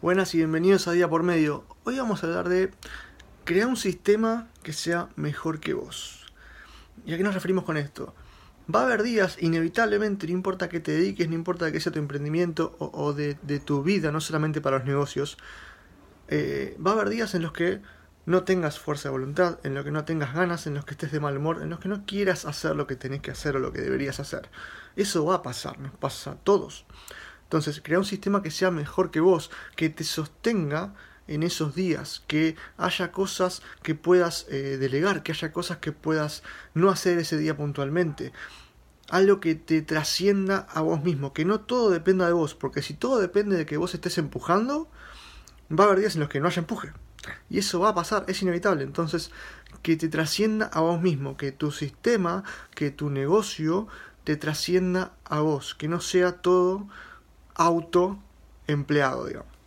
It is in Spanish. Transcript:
Buenas y bienvenidos a Día por Medio. Hoy vamos a hablar de crear un sistema que sea mejor que vos. ¿Y a qué nos referimos con esto? Va a haber días, inevitablemente, no importa que te dediques, no importa que sea tu emprendimiento o, de, tu vida, no solamente para los negocios, eh, va a haber días en los que no tengas fuerza de voluntad, en los que no tengas ganas, en los que estés de mal humor, en los que no quieras hacer lo que tenés que hacer o lo que deberías hacer. Eso va a pasar, nos pasa a todos. Entonces, crea un sistema que sea mejor que vos, que te sostenga en esos días, que haya cosas que puedas eh, delegar, que haya cosas que puedas no hacer ese día puntualmente. Algo que te trascienda a vos mismo, que no todo dependa de vos, porque si todo depende de que vos estés empujando, va a haber días en los que no haya empuje. Y eso va a pasar, es inevitable. Entonces, que te trascienda a vos mismo, que tu sistema, que tu negocio te trascienda a vos, que no sea todo autoempleado, digamos.